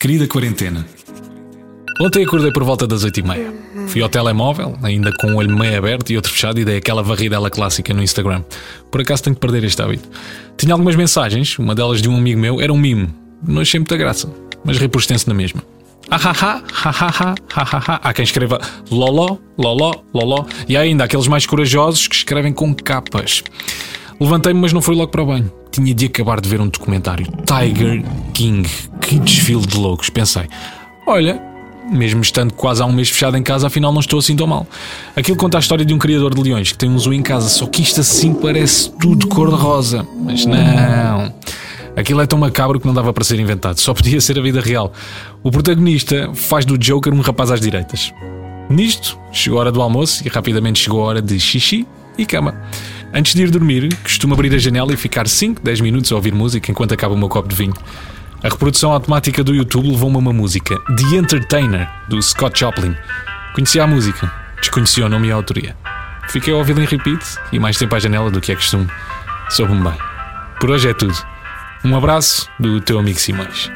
Querida quarentena, ontem acordei por volta das 8h30. Fui ao telemóvel, ainda com o olho meio aberto e outro fechado, e dei aquela varridela clássica no Instagram. Por acaso tenho que perder este hábito. Tinha algumas mensagens, uma delas de um amigo meu, era um mimo. Não achei muita graça, mas extenso na mesma. Ahaha, hahaha, hahaha. Há quem escreva loló, loló, loló. E há ainda aqueles mais corajosos que escrevem com capas. Levantei-me, mas não fui logo para o banho. Tinha de acabar de ver um documentário. Tiger King. Que desfile de loucos. Pensei, olha, mesmo estando quase há um mês fechado em casa, afinal não estou assim tão mal. Aquilo conta a história de um criador de leões que tem um zoo em casa, só que isto assim parece tudo cor-de-rosa. Mas não. Aquilo é tão macabro que não dava para ser inventado, só podia ser a vida real. O protagonista faz do Joker um rapaz às direitas. Nisto, chegou a hora do almoço e rapidamente chegou a hora de xixi e cama. Antes de ir dormir, costumo abrir a janela e ficar 5, 10 minutos a ouvir música enquanto acaba o meu copo de vinho. A reprodução automática do YouTube levou-me a uma música, The Entertainer, do Scott Joplin. Conhecia a música, desconhecia o nome e a autoria. Fiquei a ouvi-la em repeat e mais tempo à janela do que é costume. Soube-me bem. Por hoje é tudo. Um abraço do teu amigo Simões.